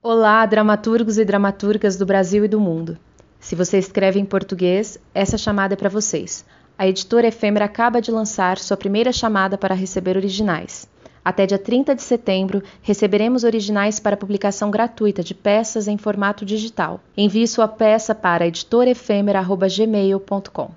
Olá, dramaturgos e dramaturgas do Brasil e do mundo. Se você escreve em português, essa chamada é para vocês. A editora Efêmera acaba de lançar sua primeira chamada para receber originais. Até dia 30 de setembro, receberemos originais para publicação gratuita de peças em formato digital. Envie sua peça para editorefêmera.gmail.com.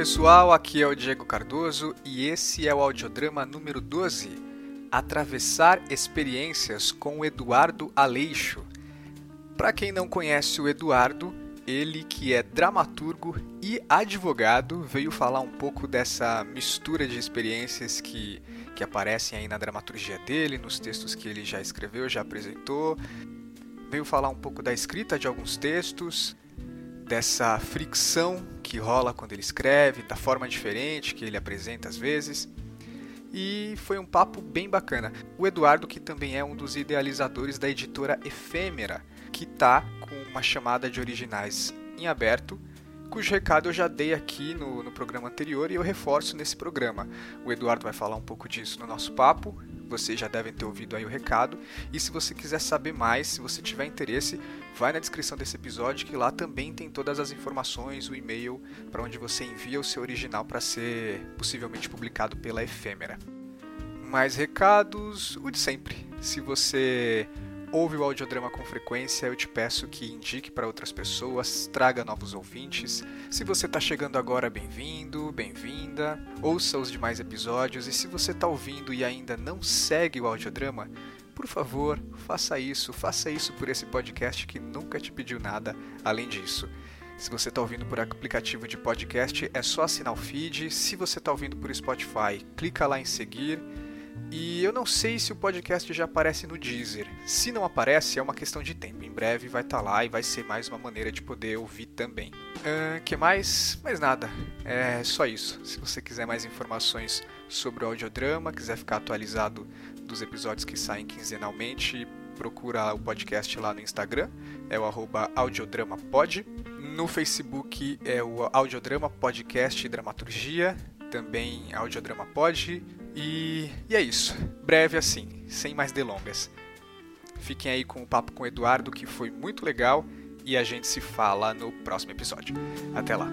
pessoal, aqui é o Diego Cardoso e esse é o audiodrama número 12, Atravessar Experiências com Eduardo Aleixo. Para quem não conhece o Eduardo, ele que é dramaturgo e advogado, veio falar um pouco dessa mistura de experiências que, que aparecem aí na dramaturgia dele, nos textos que ele já escreveu, já apresentou. Veio falar um pouco da escrita de alguns textos, dessa fricção que rola quando ele escreve, da forma diferente que ele apresenta às vezes. E foi um papo bem bacana. O Eduardo, que também é um dos idealizadores da editora Efêmera, que está com uma chamada de originais em aberto, cujo recado eu já dei aqui no, no programa anterior e eu reforço nesse programa. O Eduardo vai falar um pouco disso no nosso papo, vocês já devem ter ouvido aí o recado. E se você quiser saber mais, se você tiver interesse, vai na descrição desse episódio que lá também tem todas as informações, o e-mail para onde você envia o seu original para ser possivelmente publicado pela Efêmera. Mais recados, o de sempre. Se você ouve o audiodrama com frequência, eu te peço que indique para outras pessoas, traga novos ouvintes. Se você está chegando agora, bem-vindo, bem-vinda. Ouça os demais episódios e se você está ouvindo e ainda não segue o audiodrama, por favor, faça isso, faça isso por esse podcast que nunca te pediu nada além disso. Se você está ouvindo por aplicativo de podcast, é só assinar o feed. Se você está ouvindo por Spotify, clica lá em seguir. E eu não sei se o podcast já aparece no Deezer. Se não aparece, é uma questão de tempo. Em breve vai estar tá lá e vai ser mais uma maneira de poder ouvir também. Uh, que mais? Mais nada. É só isso. Se você quiser mais informações sobre o audiodrama, quiser ficar atualizado dos episódios que saem quinzenalmente, procura o podcast lá no Instagram, é o audiodramapod. No Facebook é o Audiodrama Podcast Dramaturgia, também Audiodrama Pod. E, e é isso. Breve assim, sem mais delongas. Fiquem aí com o papo com o Eduardo, que foi muito legal, e a gente se fala no próximo episódio. Até lá.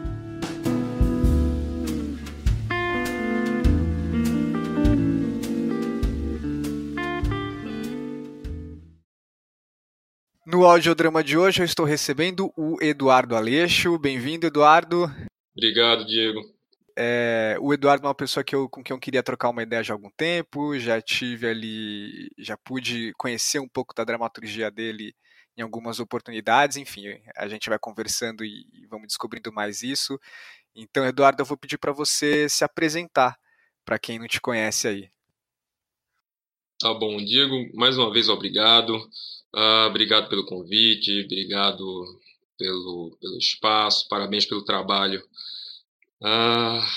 No audiodrama de hoje eu estou recebendo o Eduardo Aleixo. Bem-vindo, Eduardo. Obrigado, Diego. É, o Eduardo é uma pessoa que eu, com quem eu queria trocar uma ideia já há algum tempo, já tive ali, já pude conhecer um pouco da dramaturgia dele em algumas oportunidades, enfim, a gente vai conversando e, e vamos descobrindo mais isso. Então, Eduardo, eu vou pedir para você se apresentar para quem não te conhece aí. Tá bom, Diego, mais uma vez obrigado. Uh, obrigado pelo convite, obrigado pelo, pelo espaço, parabéns pelo trabalho ah,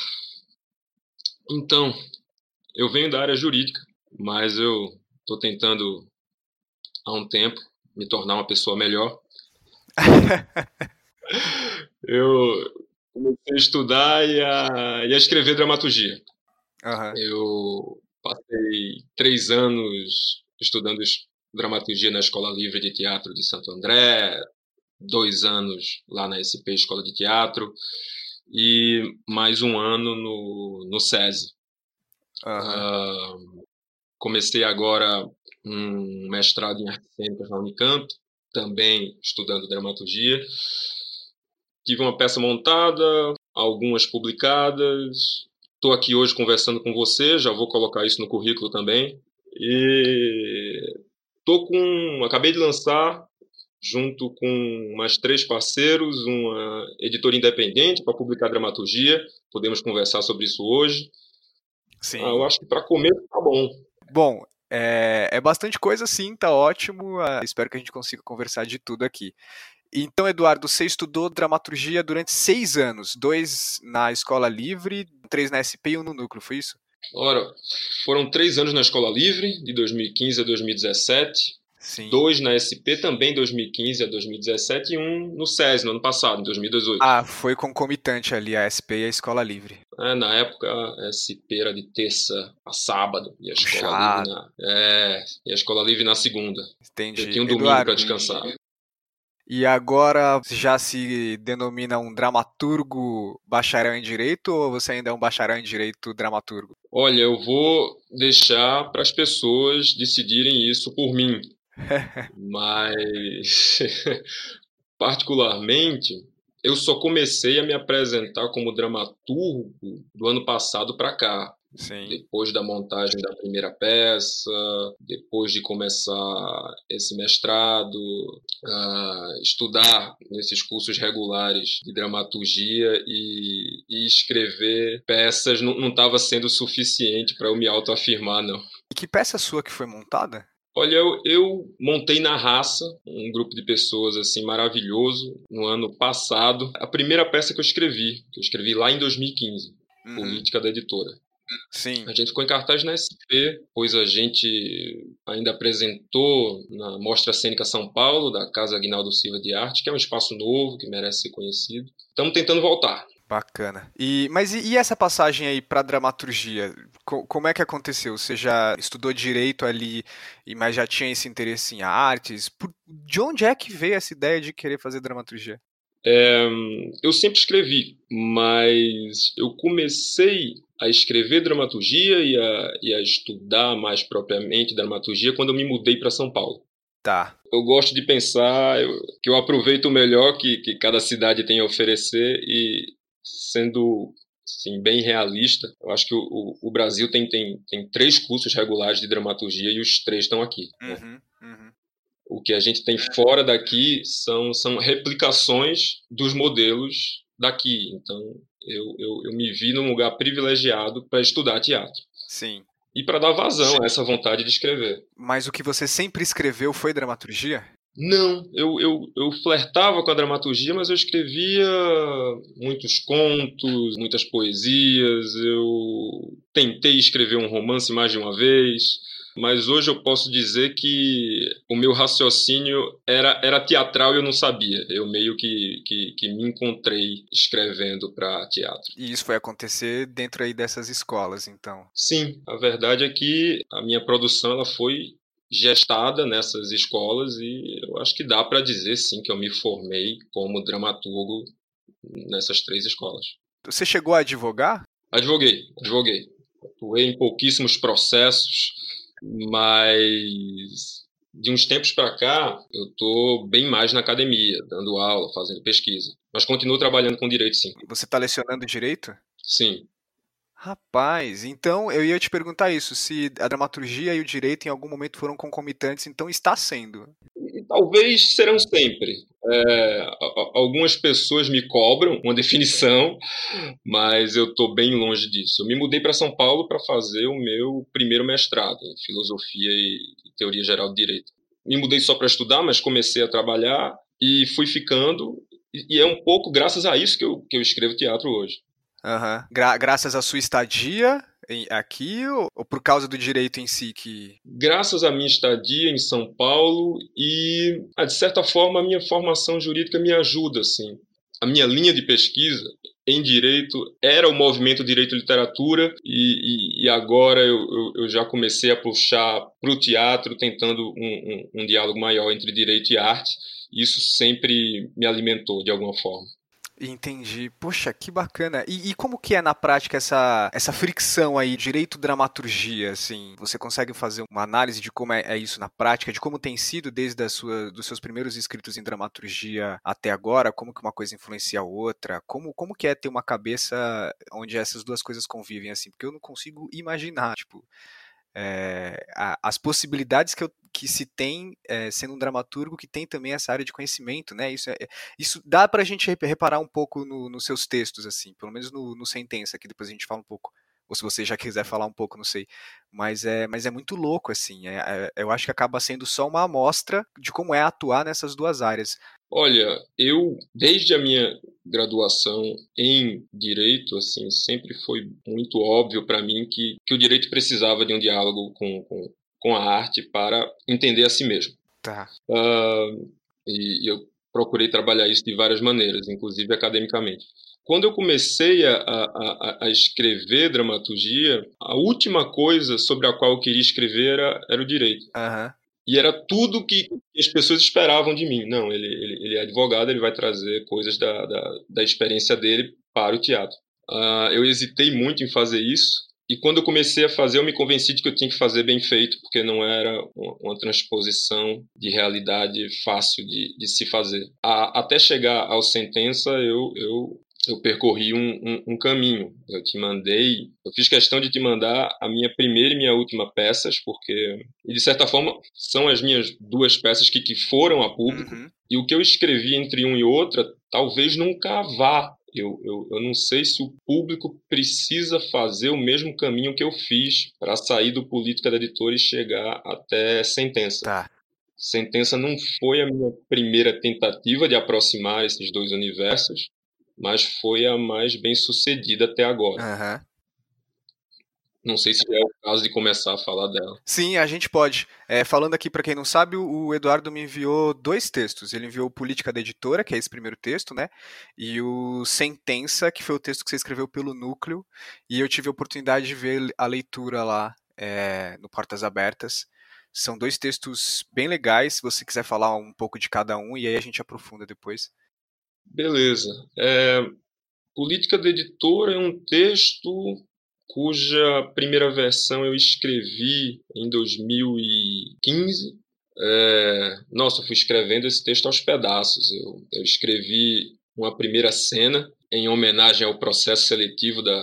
então, eu venho da área jurídica, mas eu estou tentando há um tempo me tornar uma pessoa melhor. eu comecei a estudar e a, e a escrever dramaturgia. Uhum. Eu passei três anos estudando dramaturgia na Escola Livre de Teatro de Santo André, dois anos lá na SP Escola de Teatro e mais um ano no, no SESI. Uhum. Uh, comecei agora um mestrado em artes cênicas na Unicamp, também estudando dramaturgia. Tive uma peça montada, algumas publicadas. Estou aqui hoje conversando com você, já vou colocar isso no currículo também. E tô com, acabei de lançar junto com mais três parceiros, uma editora independente para publicar dramaturgia. Podemos conversar sobre isso hoje. Sim. Ah, eu acho que para comer tá bom. Bom, é, é, bastante coisa sim, tá ótimo. Ah, espero que a gente consiga conversar de tudo aqui. Então, Eduardo, você estudou dramaturgia durante seis anos, dois na Escola Livre, três na SP e um no Núcleo, foi isso? Ora, foram três anos na Escola Livre, de 2015 a 2017. Sim. Dois na SP também 2015 a 2017 e um no SES no ano passado, em 2018. Ah, foi concomitante ali a SP e a Escola Livre. É, na época a SP era de terça a sábado e a Escola Livre na, é, e a Escola Livre na segunda. Entendi. Eu tinha um domingo para descansar. E agora já se denomina um dramaturgo bacharel em direito ou você ainda é um bacharel em direito dramaturgo? Olha, eu vou deixar para as pessoas decidirem isso por mim. Mas, particularmente, eu só comecei a me apresentar como dramaturgo do ano passado para cá. Sim. Depois da montagem da primeira peça, depois de começar esse mestrado, uh, estudar nesses cursos regulares de dramaturgia e, e escrever peças não estava sendo suficiente para eu me autoafirmar, não. E que peça sua que foi montada? Olha, eu, eu, montei na raça um grupo de pessoas assim maravilhoso no ano passado. A primeira peça que eu escrevi, que eu escrevi lá em 2015, uhum. Política da Editora. Sim. A gente ficou em cartaz na SP, pois a gente ainda apresentou na Mostra Cênica São Paulo, da Casa Aguinaldo Silva de Arte, que é um espaço novo, que merece ser conhecido. Estamos tentando voltar. Bacana. E, mas e, e essa passagem aí para dramaturgia? Co como é que aconteceu? Você já estudou direito ali, mas já tinha esse interesse em artes? Por, de onde é que veio essa ideia de querer fazer dramaturgia? É, eu sempre escrevi, mas eu comecei a escrever dramaturgia e a, e a estudar mais propriamente dramaturgia quando eu me mudei para São Paulo. Tá. Eu gosto de pensar que eu aproveito o melhor que, que cada cidade tem a oferecer e, sendo assim, bem realista, eu acho que o, o, Brasil tem, tem, tem três cursos regulares de dramaturgia e os três estão aqui. Né? Uhum, uhum. O que a gente tem fora daqui são, são replicações dos modelos daqui. Então, eu, eu, eu me vi num lugar privilegiado para estudar teatro. Sim. E para dar vazão Sim. a essa vontade de escrever. Mas o que você sempre escreveu foi dramaturgia? Não, eu, eu, eu flertava com a dramaturgia, mas eu escrevia muitos contos, muitas poesias, eu tentei escrever um romance mais de uma vez, mas hoje eu posso dizer que o meu raciocínio era, era teatral e eu não sabia. Eu meio que, que, que me encontrei escrevendo para teatro. E isso foi acontecer dentro aí dessas escolas, então? Sim, a verdade é que a minha produção ela foi gestada nessas escolas e eu acho que dá para dizer sim que eu me formei como dramaturgo nessas três escolas. Você chegou a advogar? Advoguei, advoguei. Atuei em pouquíssimos processos, mas de uns tempos para cá eu estou bem mais na academia, dando aula, fazendo pesquisa. Mas continuo trabalhando com direito, sim. Você está lecionando direito? Sim. Rapaz, então eu ia te perguntar isso, se a dramaturgia e o direito em algum momento foram concomitantes, então está sendo. Talvez serão sempre. É, algumas pessoas me cobram uma definição, mas eu estou bem longe disso. Eu me mudei para São Paulo para fazer o meu primeiro mestrado em filosofia e teoria geral do direito. Me mudei só para estudar, mas comecei a trabalhar e fui ficando. E é um pouco graças a isso que eu, que eu escrevo teatro hoje. Uhum. Gra graças à sua estadia em, aqui ou, ou, por causa do direito em si que. Graças à minha estadia em São Paulo e, ah, de certa forma, a minha formação jurídica me ajuda, assim. A minha linha de pesquisa em direito era o movimento direito e literatura e, e, e agora eu, eu, eu, já comecei a puxar para o teatro tentando um, um, um diálogo maior entre direito e arte. Isso sempre me alimentou de alguma forma. Entendi. Poxa, que bacana. E, e, como que é na prática essa, essa fricção aí, direito-dramaturgia, assim? Você consegue fazer uma análise de como é, é, isso na prática, de como tem sido desde a sua, dos seus primeiros escritos em dramaturgia até agora, como que uma coisa influencia a outra? Como, como que é ter uma cabeça onde essas duas coisas convivem, assim? Porque eu não consigo imaginar, tipo é, a, as possibilidades que, eu, que se tem é, sendo um dramaturgo que tem também essa área de conhecimento, né? Isso, é, isso dá para a gente reparar um pouco no, nos seus textos, assim, pelo menos no, no Sentença, que depois a gente fala um pouco ou se você já quiser falar um pouco, não sei. Mas é, mas é muito louco, assim. É, é, eu acho que acaba sendo só uma amostra de como é atuar nessas duas áreas. Olha, eu, desde a minha graduação em direito, assim, sempre foi muito óbvio para mim que, que o direito precisava de um diálogo com, com, com a arte para entender a si mesmo. Tá. Uh, e, e eu procurei trabalhar isso de várias maneiras, inclusive academicamente. Quando eu comecei a, a, a, escrever dramaturgia, a última coisa sobre a qual eu queria escrever era, era o direito. Uhum. E era tudo que as pessoas esperavam de mim. Não, ele, ele, ele é advogado, ele vai trazer coisas da, da, da experiência dele para o teatro. Uh, eu hesitei muito em fazer isso, e quando eu comecei a fazer, eu me convenci de que eu tinha que fazer bem feito, porque não era uma, transposição de realidade fácil de, de se fazer. A, até chegar ao sentença, eu, eu eu percorri um, um, um, caminho. Eu te mandei, eu fiz questão de te mandar a minha primeira e minha última peças, porque, e de certa forma, são as minhas duas peças que, que foram a público. Uhum. E o que eu escrevi entre um e outra, talvez nunca vá. Eu, eu, eu não sei se o público precisa fazer o mesmo caminho que eu fiz para sair do Política da Editora e chegar até Sentença. Tá. Sentença não foi a minha primeira tentativa de aproximar esses dois universos, mas foi a mais bem sucedida até agora. Uhum. Não sei se é o caso de começar a falar dela. Sim, a gente pode. É, falando aqui, para quem não sabe, o Eduardo me enviou dois textos. Ele enviou Política da Editora, que é esse primeiro texto, né? E o Sentença, que foi o texto que você escreveu pelo Núcleo. E eu tive a oportunidade de ver a leitura lá é, no Portas Abertas. São dois textos bem legais, se você quiser falar um pouco de cada um, e aí a gente aprofunda depois. Beleza. É, Política da Editora é um texto cuja primeira versão eu escrevi em 2015. É, nossa, eu fui escrevendo esse texto aos pedaços. Eu, eu escrevi uma primeira cena em homenagem ao processo seletivo da,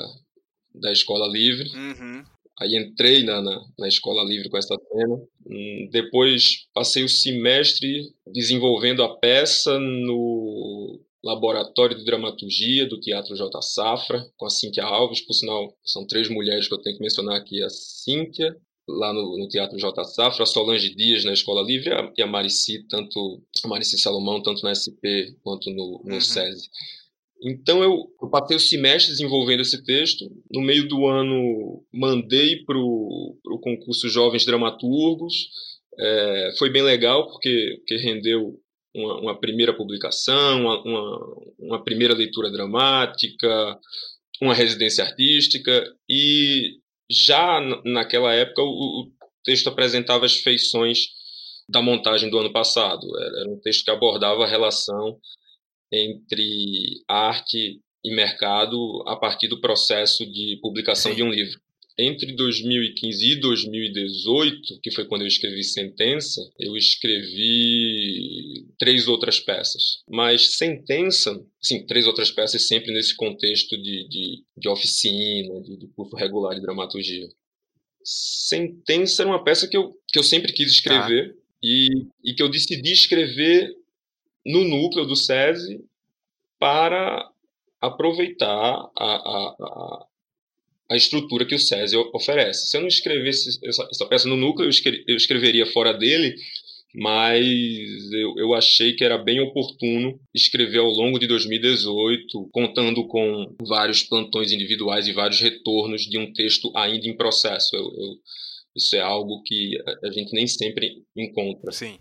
da Escola Livre. Uhum. Aí entrei na, na, na, Escola Livre com essa cena. Hum, depois passei o semestre desenvolvendo a peça no Laboratório de Dramaturgia do Teatro J. Safra, com a Cíntia Alves. Por sinal, são três mulheres que eu tenho que mencionar aqui: a Cíntia, lá no, no Teatro J. Safra, a Solange Dias na Escola Livre e a Marici, tanto a Marici Salomão, tanto na SP quanto no, no uhum. SESI. Então eu, eu passei o semestre desenvolvendo esse texto. No meio do ano, mandei para o concurso Jovens Dramaturgos. É, foi bem legal, porque, porque rendeu uma, uma primeira publicação, uma, uma, uma, primeira leitura dramática, uma residência artística, e já naquela época o, o texto apresentava as feições da montagem do ano passado. Era um texto que abordava a relação entre arte e mercado a partir do processo de publicação Sim. de um livro entre 2015 e 2018, que foi quando eu escrevi Sentença, eu escrevi três outras peças. Mas Sentença, sim, três outras peças sempre nesse contexto de, de, de oficina, de, de curso regular de dramaturgia. Sentença era uma peça que eu, que eu sempre quis escrever ah. e, e que eu decidi escrever no núcleo do SESI para aproveitar a, a, a, a estrutura que o Césio oferece. Se eu não escrevesse essa, essa peça no núcleo, eu, escreveria fora dele, mas eu, eu, achei que era bem oportuno escrever ao longo de 2018, contando com vários plantões individuais e vários retornos de um texto ainda em processo. Eu, eu, isso é algo que a gente nem sempre encontra. Sim.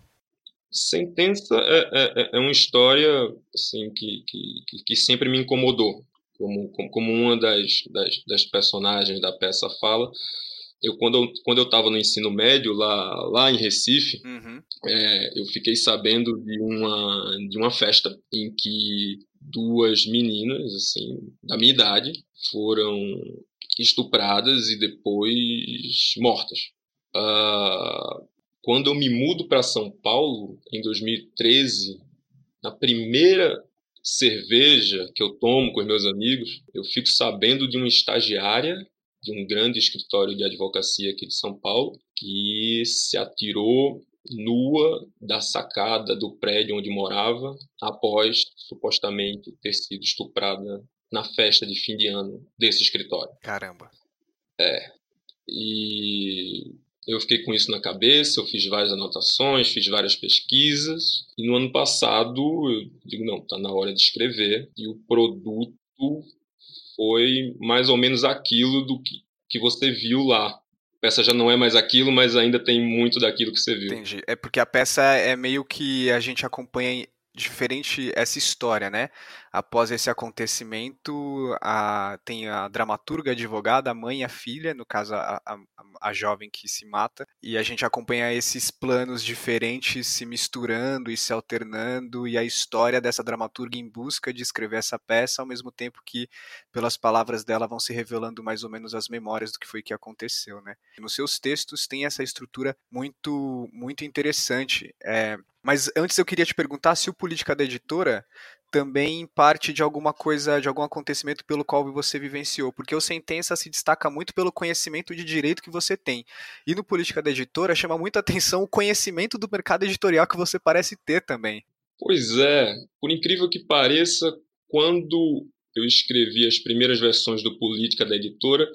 Sentença é, é, é uma história assim, que, que, que sempre me incomodou como, como uma das, das, das, personagens da peça fala. Eu, quando, eu, quando eu estava no ensino médio, lá, lá em Recife, uhum. é, eu fiquei sabendo de uma, de uma festa em que duas meninas, assim, da minha idade, foram estupradas e depois mortas. Uh, quando eu me mudo para São Paulo, em 2013, na primeira cerveja que eu tomo com os meus amigos, eu fico sabendo de uma estagiária de um grande escritório de advocacia aqui de São Paulo que se atirou nua da sacada do prédio onde morava após supostamente ter sido estuprada na festa de fim de ano desse escritório. Caramba. É. E eu fiquei com isso na cabeça, eu fiz várias anotações, fiz várias pesquisas, e no ano passado eu digo, não, está na hora de escrever, e o produto foi mais ou menos aquilo do que, que você viu lá. A peça já não é mais aquilo, mas ainda tem muito daquilo que você viu. Entendi. É porque a peça é meio que a gente acompanha diferente essa história, né? Após esse acontecimento, a, tem a dramaturga, a advogada, a mãe e a filha, no caso a, a, a, jovem que se mata, e a gente acompanha esses planos diferentes se misturando e se alternando, e a história dessa dramaturga em busca de escrever essa peça, ao mesmo tempo que, pelas palavras dela, vão se revelando mais ou menos as memórias do que foi que aconteceu, né? Nos seus textos tem essa estrutura muito, muito interessante. É, mas antes eu queria te perguntar se o Política da Editora também parte de alguma coisa, de algum acontecimento pelo qual você vivenciou, porque o Sentença se destaca muito pelo conhecimento de direito que você tem. E no Política da Editora chama muita atenção o conhecimento do mercado editorial que você parece ter também. Pois é, por incrível que pareça, quando eu escrevi as primeiras versões do Política da Editora,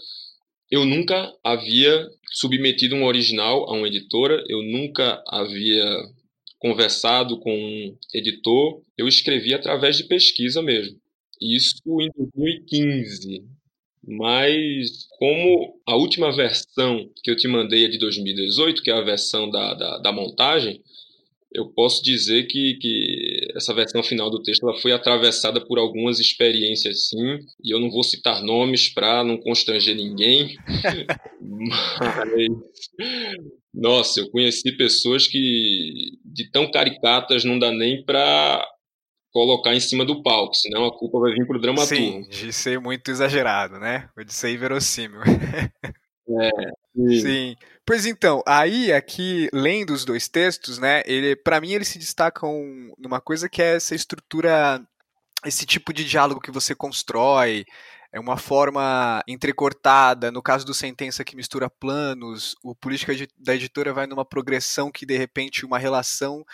eu nunca havia submetido um original a uma editora, eu nunca havia conversado com um editor, eu escrevi através de pesquisa mesmo. Isso em 2015. Mas como a última versão que eu te mandei é de 2018, que é a versão da, da, da montagem, eu posso dizer que, que essa versão final do texto ela foi atravessada por algumas experiências, sim, e eu não vou citar nomes para não constranger ninguém, mas, nossa, eu conheci pessoas que, de tão caricatas, não dá nem para colocar em cima do palco, senão a culpa vai vir pro dramaturgo. Sim, de ser muito exagerado, né? De ser inverossímil. É, sim. sim. Pois então, aí aqui lendo os dois textos, né, ele para mim eles se destacam numa coisa que é essa estrutura esse tipo de diálogo que você constrói, é uma forma entrecortada, no caso do Sentença que mistura planos, o Política da Editora vai numa progressão que de repente uma relação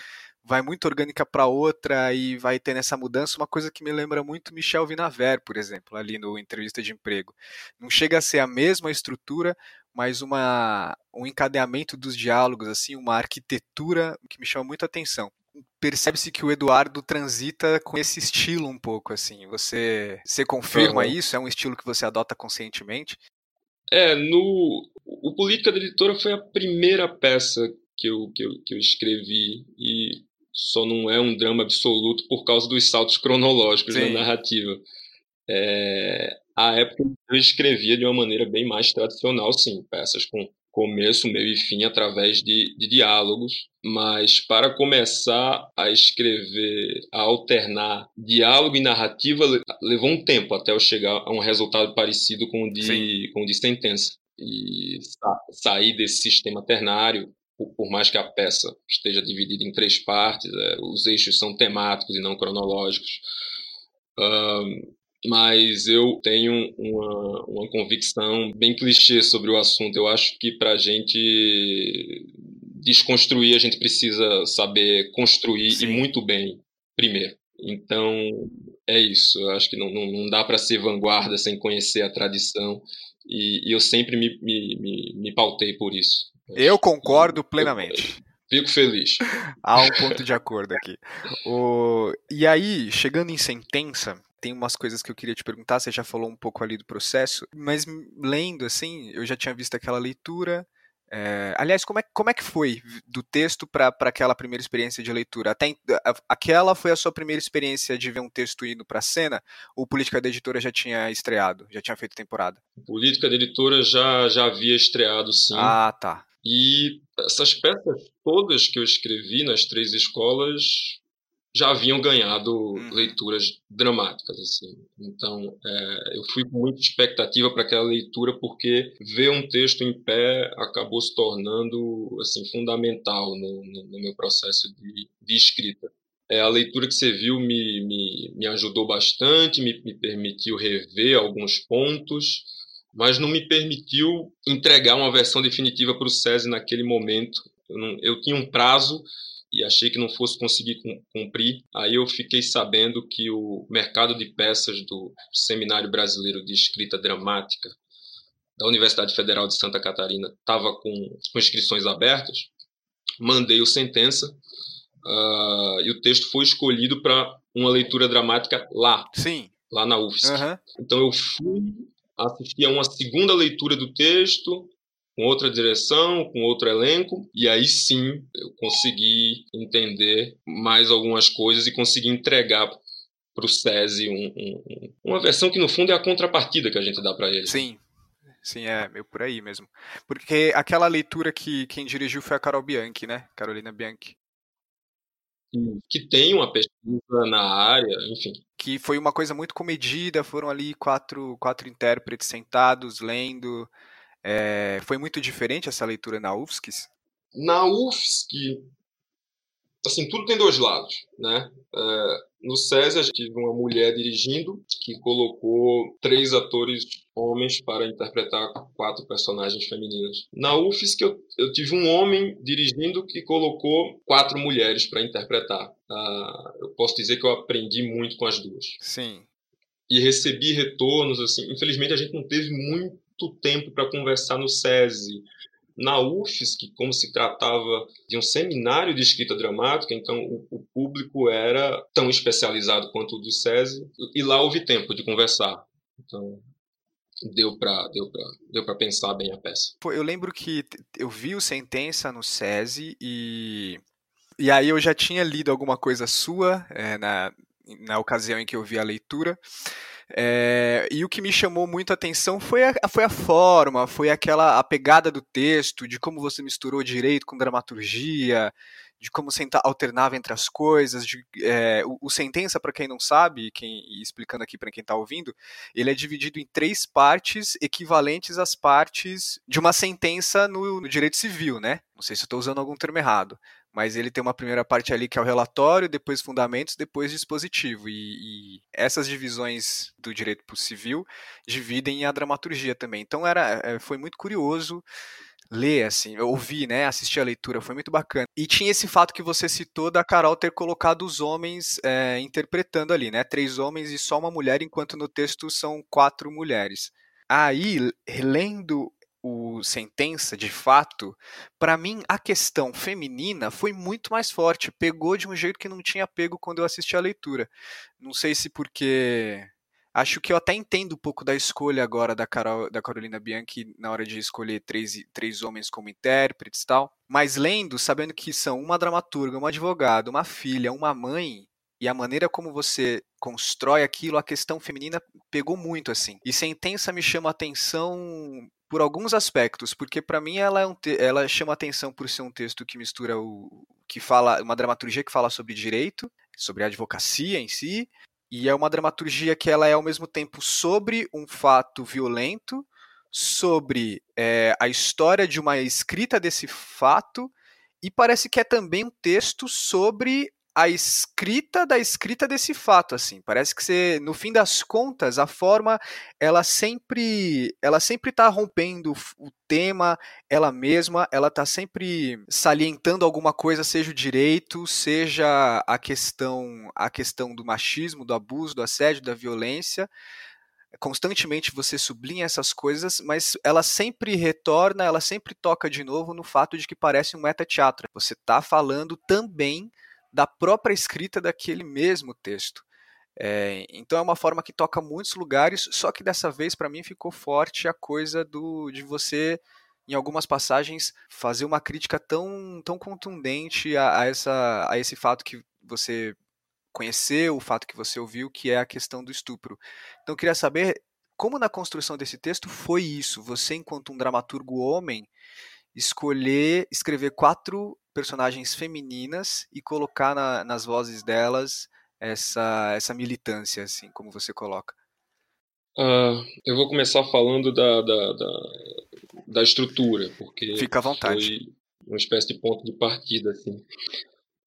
vai muito orgânica para outra e vai ter nessa mudança uma coisa que me lembra muito Michel Vinaver, por exemplo, ali no Entrevista de Emprego. Não chega a ser a mesma estrutura, mas uma, um encadeamento dos diálogos, assim, uma arquitetura que me chama muito a atenção. Percebe-se que o Eduardo transita com esse estilo um pouco, assim. Você, você confirma uhum. isso? É um estilo que você adota conscientemente? É, no o Política da Editora foi a primeira peça que eu, que eu, que eu escrevi e só não é um drama absoluto por causa dos saltos cronológicos Sim. na narrativa. É, a época eu escrevia de uma maneira bem mais tradicional, sim, peças com começo, meio e fim através de, de diálogos, mas para começar a escrever, a alternar diálogo e narrativa, levou um tempo até eu chegar a um resultado parecido com o de, com o de sentença. E sa sair desse sistema ternário, por, por, mais que a peça esteja dividida em três partes, é, os eixos são temáticos e não cronológicos. Um, mas eu tenho uma, uma convicção bem clichê sobre o assunto. Eu acho que para a gente desconstruir, a gente precisa saber construir Sim. e muito bem primeiro. Então, é isso. Eu acho que não, não, não dá para ser vanguarda sem conhecer a tradição. E, e eu sempre me, me, me, me, pautei por isso. Eu concordo plenamente. Eu, fico feliz. Há um ponto de acordo aqui. O... E aí, chegando em sentença, tem umas coisas que eu queria te perguntar, você já falou um pouco ali do processo, mas lendo, assim, eu já tinha visto aquela leitura. É, aliás, como é, como é que foi do texto para aquela primeira experiência de leitura? Até aquela foi a sua primeira experiência de ver um texto indo para a cena? Ou Política da Editora já tinha estreado, já tinha feito temporada? Política da Editora já, já havia estreado, sim. Ah, tá. E essas peças todas que eu escrevi nas três escolas já haviam ganhado uhum. leituras dramáticas assim. Então é, eu fui com muita expectativa para aquela leitura porque ver um texto em pé acabou se tornando assim fundamental no, no, no meu processo de, de escrita. É, a leitura que você viu me, me, me ajudou bastante, me, me permitiu rever alguns pontos, mas não me permitiu entregar uma versão definitiva para o SESI naquele momento. Eu, não, eu tinha um prazo e achei que não fosse conseguir cumprir. Aí eu fiquei sabendo que o mercado de peças do Seminário Brasileiro de Escrita Dramática da Universidade Federal de Santa Catarina estava com, com inscrições abertas, mandei o sentença uh, e o texto foi escolhido para uma leitura dramática lá. Sim. Lá na UFSC. Uhum. Então eu fui assistir a uma segunda leitura do texto, com outra direção, com outro elenco, e aí sim eu consegui entender mais algumas coisas e consegui entregar para o SESI um, um, uma versão que no fundo é a contrapartida que a gente dá para ele. Sim, sim, é meio por aí mesmo. Porque aquela leitura que quem dirigiu foi a Carol Bianchi, né? Carolina Bianchi. Que tem uma pesquisa na área, enfim. Que foi uma coisa muito comedida, foram ali quatro, quatro intérpretes sentados, lendo, é, foi muito diferente essa leitura na UFSC? Na UFSC, assim, tudo tem dois lados, né? É, no gente tive uma mulher dirigindo que colocou três atores homens para interpretar quatro personagens femininas. Na UFSC, eu, eu tive um homem dirigindo que colocou quatro mulheres para interpretar. Uh, eu posso dizer que eu aprendi muito com as duas. Sim. E recebi retornos, assim. Infelizmente, a gente não teve muito tempo para conversar no SESI. Na UFSC, como se tratava de um seminário de escrita dramática, então o, o público era tão especializado quanto o do SESI, e lá houve tempo de conversar. Então, deu para deu pra, deu pra pensar bem a peça. Eu lembro que eu vi o Sentença no SESI e, e aí eu já tinha lido alguma coisa sua é, na, na ocasião em que eu vi a leitura. É, e o que me chamou muito a atenção foi a, foi a forma, foi aquela a pegada do texto, de como você misturou direito com dramaturgia, de como você alternava entre as coisas. De, é, o, o, Sentença, para quem não sabe, quem, explicando aqui para quem está ouvindo, ele é dividido em três partes equivalentes às partes de uma sentença no, no direito civil, né? Não sei se estou usando algum termo errado mas ele tem uma primeira parte ali que é o relatório, depois fundamentos, depois dispositivo. E, e essas divisões do direito civil dividem a dramaturgia também. Então era, é, foi muito curioso ler, assim, ouvir, né, assistir a leitura, foi muito bacana. E tinha esse fato que você citou da Carol ter colocado os homens é, interpretando ali, né, três homens e só uma mulher, enquanto no texto são quatro mulheres. Aí, lendo o Sentença, de fato, para mim a questão feminina foi muito mais forte, pegou de um jeito que não tinha pego quando eu assisti a leitura. Não sei se porque acho que eu até entendo um pouco da escolha agora da, Carol, da Carolina Bianchi na hora de escolher três, três homens como intérpretes e tal, mas lendo, sabendo que são uma dramaturga, uma advogada, uma filha, uma mãe, e a maneira como você constrói aquilo, a questão feminina pegou muito assim. E Sentença me chama a atenção por alguns aspectos, porque para mim ela, é um ela chama atenção por ser um texto que mistura o que fala uma dramaturgia que fala sobre direito, sobre a advocacia em si, e é uma dramaturgia que ela é ao mesmo tempo sobre um fato violento, sobre é, a história de uma escrita desse fato, e parece que é também um texto sobre a escrita da escrita desse fato, assim. Parece que você, no fim das contas, a forma ela sempre ela sempre tá rompendo o tema ela mesma, ela tá sempre salientando alguma coisa, seja o direito, seja a questão a questão do machismo, do abuso, do assédio, da violência constantemente você sublinha essas coisas, mas ela sempre retorna, ela sempre toca de novo no fato de que parece um meta-teatro. Você está falando também da própria escrita daquele mesmo texto. É, então é uma forma que toca muitos lugares, só que dessa vez para mim ficou forte a coisa do de você em algumas passagens fazer uma crítica tão, tão contundente a, a, essa, a esse fato que você conheceu, o fato que você ouviu, que é a questão do estupro. Então eu queria saber como na construção desse texto foi isso, você enquanto um dramaturgo homem escolher escrever quatro personagens femininas e colocar na, nas vozes delas essa, essa militância, assim, como você coloca? Uh, eu vou começar falando da, da, da, da, estrutura, porque Fica à vontade. foi uma espécie de ponto de partida. Assim.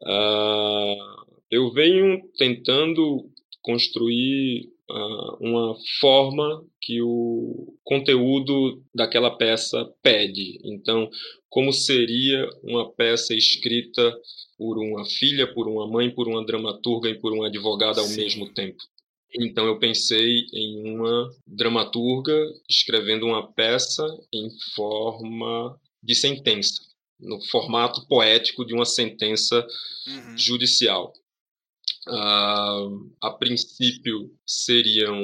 Uh, eu venho tentando construir uh, uma forma que o conteúdo daquela peça pede. Então, como seria uma peça escrita por uma filha, por uma mãe, por uma dramaturga e por uma advogada ao Sim. mesmo tempo? Então eu pensei em uma dramaturga escrevendo uma peça em forma de sentença, no formato poético de uma sentença uhum. judicial. Uh, a princípio seriam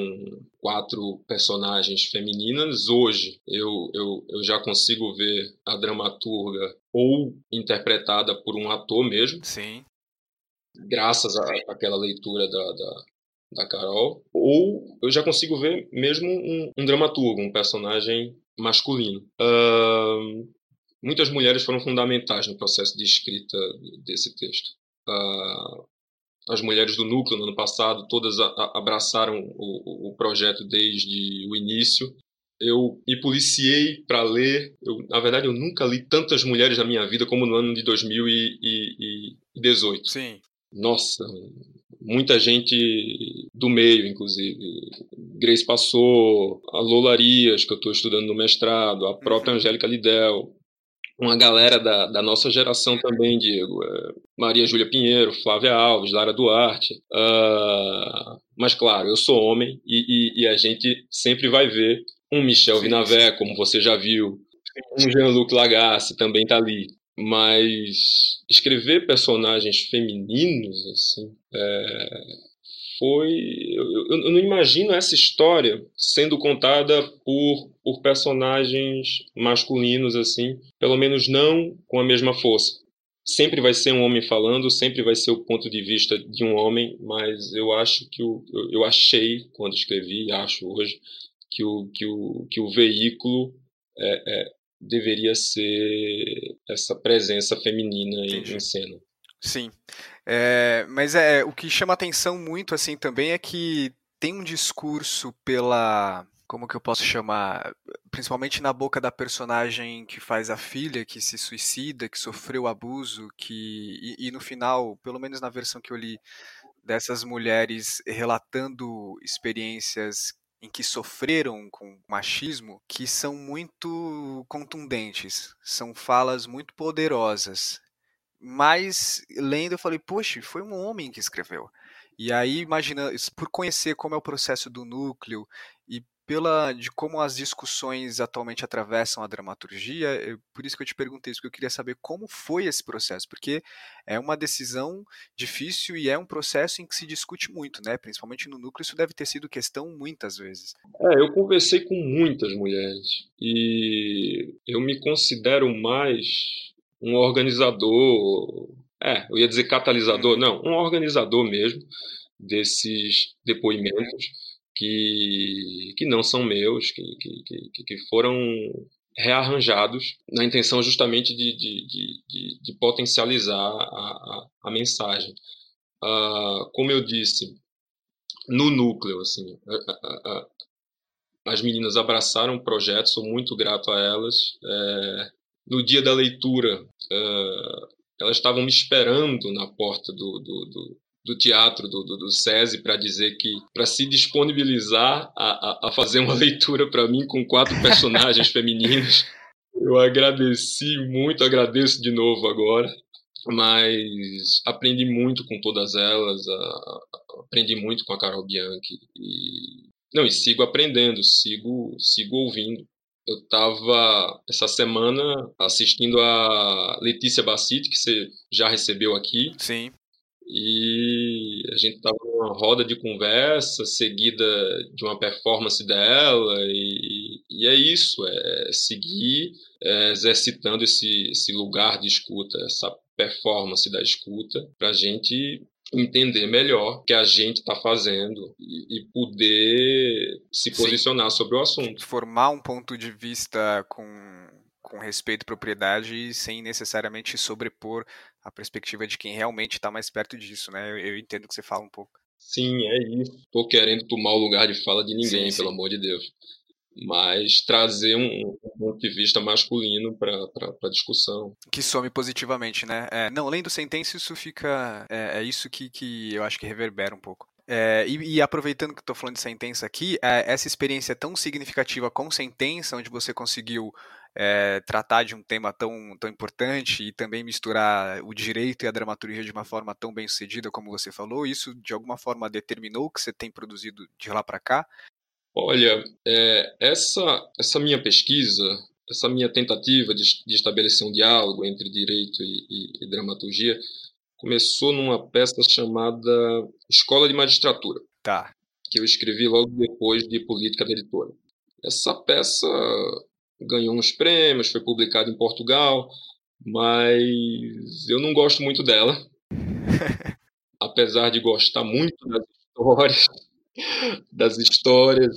quatro personagens femininas. Hoje eu, eu, eu já consigo ver a dramaturga ou interpretada por um ator mesmo. Sim. Graças àquela leitura da, da, da, Carol. Ou eu já consigo ver mesmo um, um dramaturgo, um personagem masculino. Uh, muitas mulheres foram fundamentais no processo de escrita desse texto. Uh, as mulheres do núcleo no ano passado, todas a, a, abraçaram o, o, projeto desde o início. Eu me policiei para ler. Eu, na verdade, eu nunca li tantas mulheres na minha vida como no ano de 2018. Sim. Nossa, muita gente do meio, inclusive. Grace Passou, a Lola Arias, que eu estou estudando no mestrado, a própria uhum. Angélica Lidel, uma galera da, da nossa geração também, Diego. É, Maria Júlia Pinheiro, Flávia Alves, Lara Duarte. Uh, mas, claro, eu sou homem e, e, e, a gente sempre vai ver um Michel Vinavé, como você já viu, um Jean-Luc Lagasse também está ali. Mas escrever personagens femininos, assim, é, foi. Eu, eu, não imagino essa história sendo contada por, por personagens masculinos, assim, pelo menos não com a mesma força. Sempre vai ser um homem falando, sempre vai ser o ponto de vista de um homem, mas eu acho que o, eu, achei, quando escrevi, acho hoje, que o, que o, que o veículo é, é, deveria ser essa presença feminina em, em cena. Sim. É, mas é o que chama atenção muito assim também é que tem um discurso pela como que eu posso chamar, principalmente na boca da personagem que faz a filha, que se suicida, que sofreu abuso, que e, e no final, pelo menos na versão que eu li dessas mulheres relatando experiências em que sofreram com machismo, que são muito contundentes, são falas muito poderosas mas lendo eu falei, poxa, foi um homem que escreveu. E aí, imagina, por conhecer como é o processo do núcleo pela de como as discussões atualmente atravessam a dramaturgia, eu, por isso que eu te perguntei isso, porque eu queria saber como foi esse processo, porque é uma decisão difícil e é um processo em que se discute muito, né? Principalmente no núcleo, isso deve ter sido questão muitas vezes. É, eu conversei com muitas mulheres e eu me considero mais um organizador, é, eu ia dizer catalisador, uhum. não, um organizador mesmo desses depoimentos que, que não são meus, que, que, que foram rearranjados na intenção justamente de, de, de, de potencializar a, a, a mensagem. Uh, como eu disse, no núcleo, assim, as meninas abraçaram o projeto, sou muito grato a elas. É, no dia da leitura, uh, elas estavam me esperando na porta do, do, do, do teatro do, do, do SESI para dizer que, para se disponibilizar a, a, a fazer uma leitura para mim com quatro personagens femininos. Eu agradeci muito, agradeço de novo agora, mas aprendi muito com todas elas, a, aprendi muito com a Carol Bianchi e não, e sigo aprendendo, sigo, sigo ouvindo eu estava essa semana assistindo a Letícia Bassiti, que você já recebeu aqui. Sim. E a gente estava numa roda de conversa seguida de uma performance dela, e, e é isso, é seguir é, exercitando esse, esse lugar de escuta, essa performance da escuta, para a gente entender melhor o que a gente está fazendo e, e, poder se posicionar Sim. sobre o assunto. Formar um ponto de vista com, com respeito à propriedade sem necessariamente sobrepor a perspectiva de quem realmente está mais perto disso, né? Eu, eu entendo que você fala um pouco. Sim, é isso. Estou querendo tomar o lugar de fala de ninguém, sim, pelo sim. amor de Deus mas trazer um, um ponto de vista masculino para a discussão. Que some positivamente, né? É, não, além do sentença, isso fica. É, é, isso que, que eu acho que reverbera um pouco. É, e, e, aproveitando que estou falando de sentença aqui, é, essa experiência tão significativa com sentença, onde você conseguiu é, tratar de um tema tão, tão importante e também misturar o direito e a dramaturgia de uma forma tão bem sucedida como você falou, isso de alguma forma determinou o que você tem produzido de lá para cá? Olha, é, essa, essa minha pesquisa, essa minha tentativa de, de estabelecer um diálogo entre direito e, e, e dramaturgia começou numa peça chamada Escola de Magistratura. Tá. Que eu escrevi logo depois de Política da Editora. Essa peça ganhou uns prêmios, foi publicada em Portugal, mas eu não gosto muito dela. Apesar de gostar muito das histórias, das histórias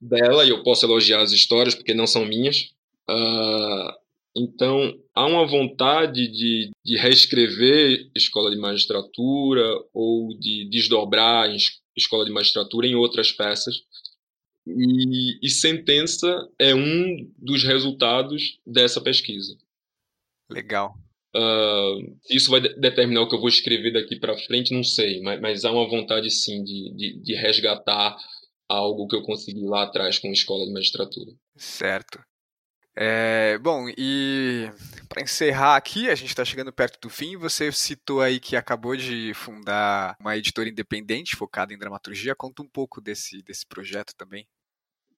dela, e eu posso elogiar as histórias porque não são minhas. Uh, então, há uma vontade de, de reescrever Escola de Magistratura ou de desdobrar Escola de Magistratura em outras peças. E, e sentença é um dos resultados dessa pesquisa. Legal. Uh, isso vai de determinar o que eu vou escrever daqui para frente, não sei, mas, mas, há uma vontade sim de, de, de, resgatar algo que eu consegui lá atrás com a escola de magistratura. Certo. É, bom, e para encerrar aqui, a gente está chegando perto do fim. Você citou aí que acabou de fundar uma editora independente focada em dramaturgia. Conta um pouco desse, desse projeto também.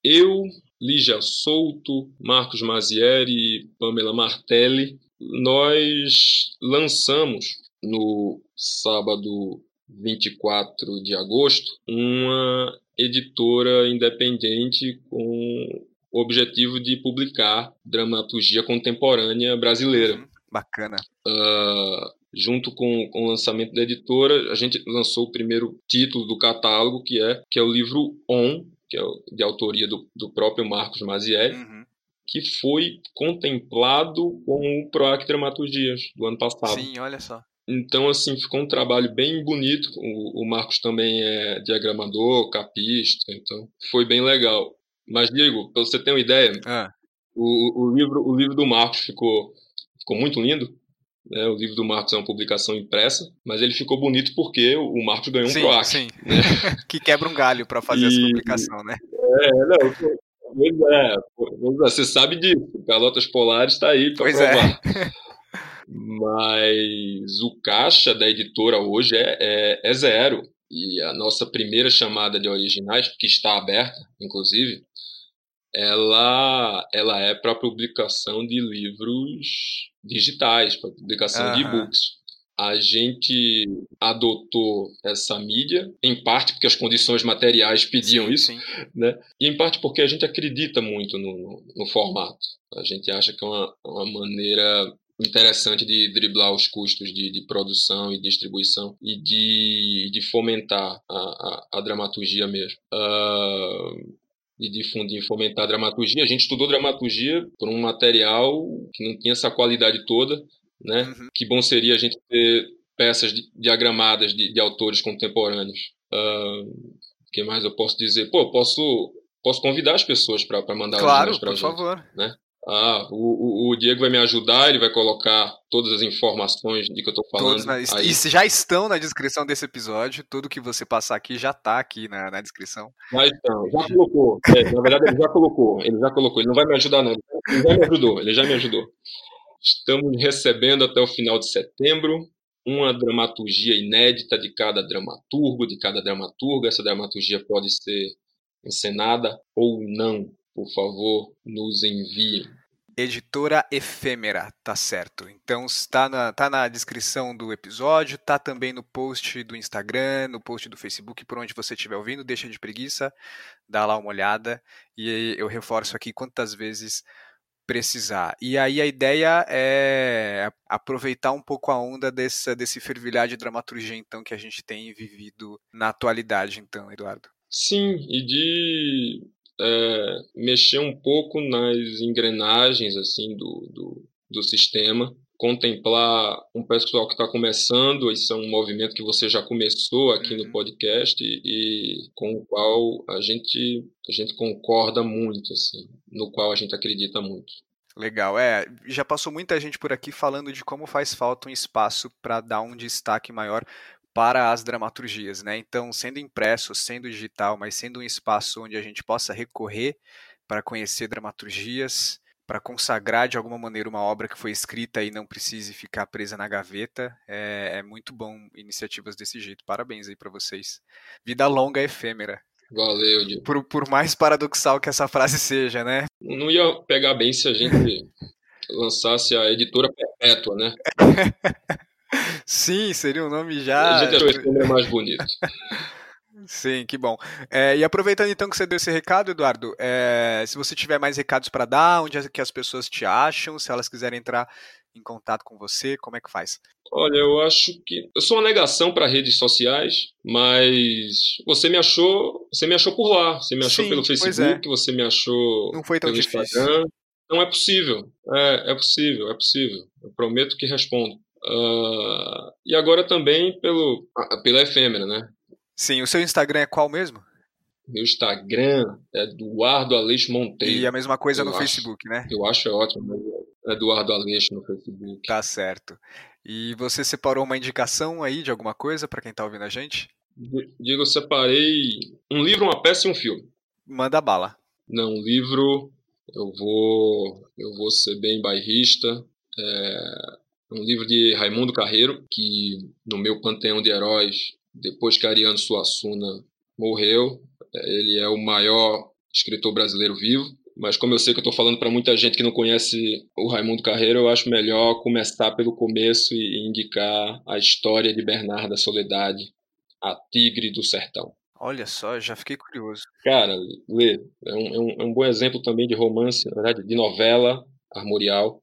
Eu, Lígia Souto, Marcos Mazieri e Pamela Martelli, nós lançamos no sábado 24 de agosto uma editora independente com o objetivo de publicar dramaturgia contemporânea brasileira. Uhum, bacana. Uh, junto com, com, o lançamento da editora, a gente lançou o primeiro título do catálogo, que é, que é o livro On, que é de autoria do, do próprio Marcos Mazieri, uhum. que foi contemplado com o PROAC Dramaturgias do ano passado. Sim, olha só. Então, assim, ficou um trabalho bem bonito. O, o Marcos também é diagramador, capista, então foi bem legal. Mas, Diego, para você ter uma ideia, ah. o, o, livro, o livro do Marcos ficou, ficou muito lindo. Né? O livro do Marcos é uma publicação impressa, mas ele ficou bonito porque o Marcos ganhou um sim, PROAC. Sim, né? que quebra um galho para fazer e... essa publicação, né? É, não, pois é, você sabe disso. Pelotas Polares está aí para provar. É. Mas o caixa da editora hoje é, é, é zero. E a nossa primeira chamada de originais, que está aberta, inclusive, ela, ela é para publicação de livros digitais, para publicação uhum. de e-books. A gente adotou essa mídia, em parte porque as condições materiais pediam sim, isso, sim. Né? e em parte porque a gente acredita muito no, no formato. A gente acha que é uma, uma maneira interessante de driblar os custos de, de produção e distribuição e de, de fomentar a, a, a dramaturgia mesmo. Uh, de difundir e fomentar a dramaturgia. A gente estudou dramaturgia por um material que não tinha essa qualidade toda, né? Uhum. Que bom seria a gente ter peças diagramadas de, de autores contemporâneos. O uh, que mais eu posso dizer? Pô, posso posso convidar as pessoas para mandar claro, para gente, favor. né? Ah, o, o, Diego vai me ajudar, ele vai colocar todas as informações de que eu estou falando. Todos, e já estão na descrição desse episódio, tudo que você passar aqui já está aqui na, na descrição. Já estão, já colocou. É, na verdade, ele já colocou, ele já colocou. Ele não vai me ajudar, não. Ele já me ajudou, ele já me ajudou. Estamos recebendo até o final de setembro uma dramaturgia inédita de cada dramaturgo, de cada dramaturga. Essa dramaturgia pode ser encenada ou não por favor, nos enviem. Editora Efêmera, tá certo. Então está na, tá na descrição do episódio, tá também no post do Instagram, no post do Facebook, por onde você estiver ouvindo, deixa de preguiça, dá lá uma olhada e eu reforço aqui quantas vezes precisar. E aí a ideia é aproveitar um pouco a onda desse, desse fervilhar de dramaturgia então que a gente tem vivido na atualidade, então, Eduardo. Sim, e de é, mexer um pouco nas engrenagens assim do, do, do sistema, contemplar um pessoal que está começando, isso é um movimento que você já começou aqui uhum. no podcast e, e, com o qual a gente, a gente concorda muito, assim, no qual a gente acredita muito. Legal, é, já passou muita gente por aqui falando de como faz falta um espaço para dar um destaque maior para as dramaturgias, né? Então, sendo impresso, sendo digital, mas sendo um espaço onde a gente possa recorrer para conhecer dramaturgias, para consagrar de alguma maneira uma obra que foi escrita e não precise ficar presa na gaveta. É, é muito bom iniciativas desse jeito. Parabéns aí para vocês. Vida longa efêmera. Valeu, Diego. Por, por mais paradoxal que essa frase seja, né? Não ia pegar bem se a gente lançasse a editora perpétua, né? Sim, seria um nome já. A gente achou esse nome mais bonito. Sim, que bom. É, e aproveitando então que você deu esse recado, Eduardo, é, se você tiver mais recados para dar, onde é que as pessoas te acham, se elas quiserem entrar em contato com você, como é que faz? Olha, eu acho que eu sou uma negação para redes sociais, mas você me achou, você me achou por lá, você me achou Sim, pelo é. Facebook, é. você me achou Não foi tão pelo difícil. Instagram. Não é possível, é, é possível, é possível. Eu prometo que respondo. Uh, e agora também pelo pela efêmera, né? Sim, o seu Instagram é qual mesmo? Meu Instagram é Eduardo Aleixo Monteiro. E a mesma coisa no acho. Facebook, né? Eu acho é ótimo, mas é Eduardo Aleixo no Facebook. Tá certo. E você separou uma indicação aí de alguma coisa para quem tá ouvindo a gente? Digo, eu separei um livro, uma peça e um filme. Manda bala. Não, um livro, eu vou, eu vou ser bem bairrista. É um livro de Raimundo Carreiro, que no meu panteão de heróis depois que Ariano Suassuna morreu. Ele é o maior escritor brasileiro vivo, mas como eu sei que eu estou falando para muita gente que não conhece o Raimundo Carreiro, eu acho melhor começar pelo começo e indicar a história de Bernarda Soledade, a Tigre do Sertão. Olha só, já fiquei curioso. Cara, lê. É um, é um, é um bom exemplo também de romance, na verdade, de novela armorial.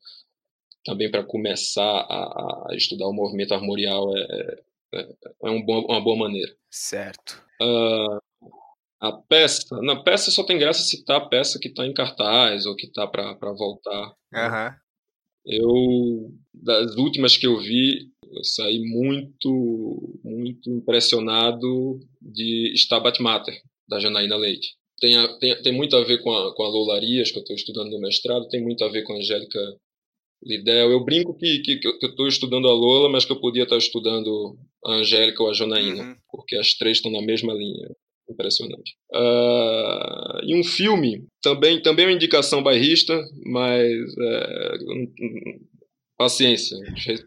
Também para começar a, a, estudar o movimento armorial é, é um bom, uma boa maneira. Certo. Uh, a peça, na peça só tem graça citar a peça que está em cartaz ou que está para voltar. Uhum. Eu, das últimas que eu vi, eu saí muito, muito impressionado de Stabat Mater, da Janaína Leite. Tem, a, tem, tem muito a ver com a, com a Loularias, que eu estou estudando no mestrado, tem muito a ver com a Angélica Lidel. Eu brinco que, que, que eu estou estudando a Lola, mas que eu podia estar estudando a Angélica ou a Jonaína, uhum. porque as três estão na mesma linha. Impressionante. Uh, e um filme, também, também é uma indicação bairrista, mas é, paciência,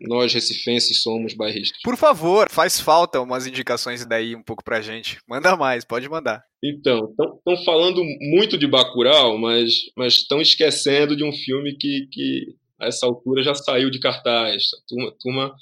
nós recifenses somos bairristas. Por favor, faz falta umas indicações daí um pouco pra gente. Manda mais, pode mandar. Então, estão falando muito de Bacurau, mas estão esquecendo de um filme que, que a essa altura já saiu de cartaz. A turma, a turma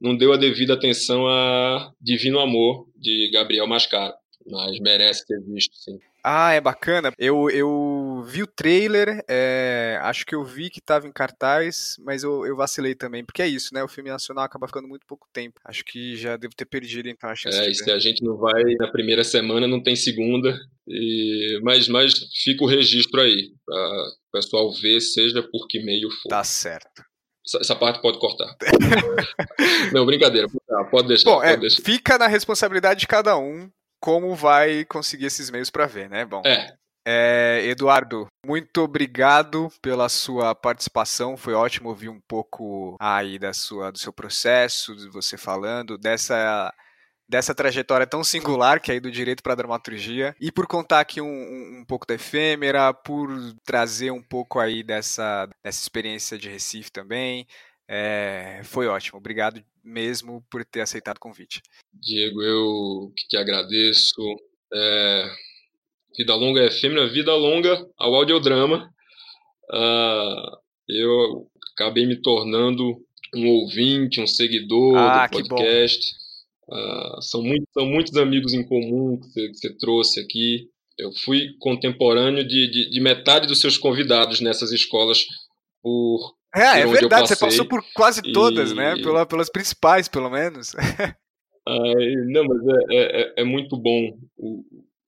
não deu a devida atenção a Divino Amor, de Gabriel Mascaro, mas merece ter visto, sim. Ah, é bacana. Eu, eu vi o trailer, é, acho que eu vi que estava em cartaz, mas eu, eu vacilei também, porque é isso, né? O filme nacional acaba ficando muito pouco tempo. Acho que já devo ter perdido então a chance. É, se a gente não vai na primeira semana, não tem segunda. E, mas, mas fica o registro aí, para o pessoal ver, seja por que meio for. Tá certo. Essa, parte pode cortar. não, brincadeira. Pode deixar. Bom, pode é, deixar. fica na responsabilidade de cada um como vai conseguir esses meios para ver, né? Bom. É. É, Eduardo, muito obrigado pela sua participação. Foi ótimo ouvir um pouco aí da sua, do seu processo, de você falando, dessa, dessa trajetória tão singular que é do direito para a dramaturgia, e por contar aqui um, um, um, pouco da efêmera, por trazer um pouco aí dessa, dessa experiência de Recife também. É, foi ótimo. Obrigado mesmo por ter aceitado o convite. Diego, eu que te agradeço. É, vida longa é efêmera, vida longa ao audiodrama. Uh, eu acabei me tornando um ouvinte, um seguidor ah, do podcast. Uh, são, muito, são muitos amigos em comum que você, que você trouxe aqui. Eu fui contemporâneo de, de, de, metade dos seus convidados nessas escolas por é, é verdade, você passou por quase todas, e... né? Pela, pelas principais, pelo menos. Ai, não, mas é, é, é, é muito bom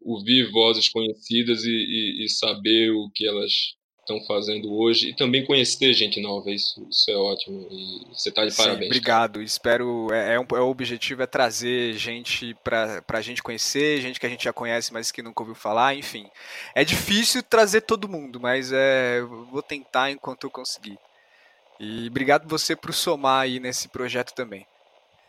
ouvir vozes conhecidas e, e, e, saber o que elas estão fazendo hoje e também conhecer gente nova, isso, isso é ótimo e você está de Sim, parabéns. Obrigado, cara. espero, é, é, um, é, o objetivo é trazer gente para a gente conhecer, gente que a gente já conhece, mas que nunca ouviu falar, enfim. É difícil trazer todo mundo, mas é, vou tentar enquanto eu conseguir. E obrigado você por somar aí nesse projeto também.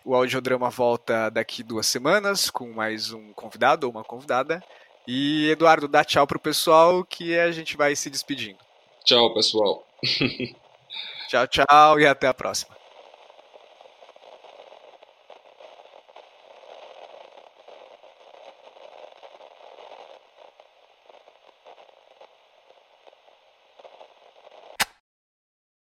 O audiodrama volta daqui duas semanas com mais um convidado ou uma convidada. E Eduardo, dá tchau pro pessoal que a gente vai se despedindo. Tchau, pessoal. tchau, tchau e até a próxima.